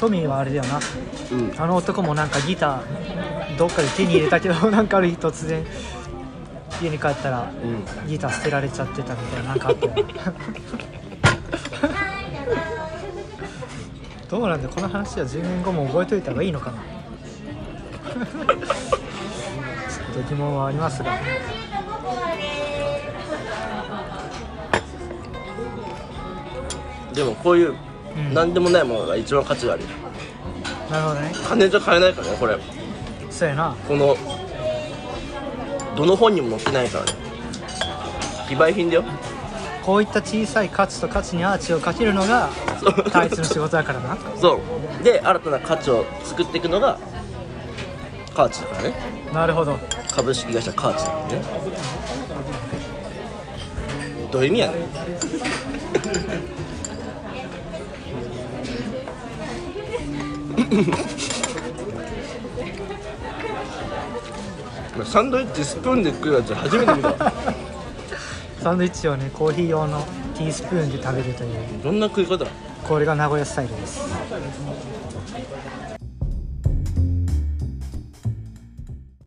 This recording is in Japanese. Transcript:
トミーはあれだよな。うん。あの男もなんかギターどっかで手に入れたけど なんかある日突然家に帰ったらうん。ギター捨てられちゃってたみたいななんかあったよ。ね どうなんだこの話は10年後も覚えといた方がいいのかな。ちょっと疑問はありますが。でもこういううん。何でもないものが一番価値があるなるほどね。金じゃ買えないからねこれ。そうやな。このどの本にも載ってないからね。非売品だよ。こういった小さい価値と価値にアーチをかけるのが大切の仕事だからな。そう。で新たな価値を作っていくのがカーチだからね。なるほど。株式会社カーチなんでね。どういう意味やねん サンドイッチスプーンで食うやつ初めて見た。サンドイッチをねコーヒー用のティースプーンで食べるという。どんな食い方？これが名古屋スタイルです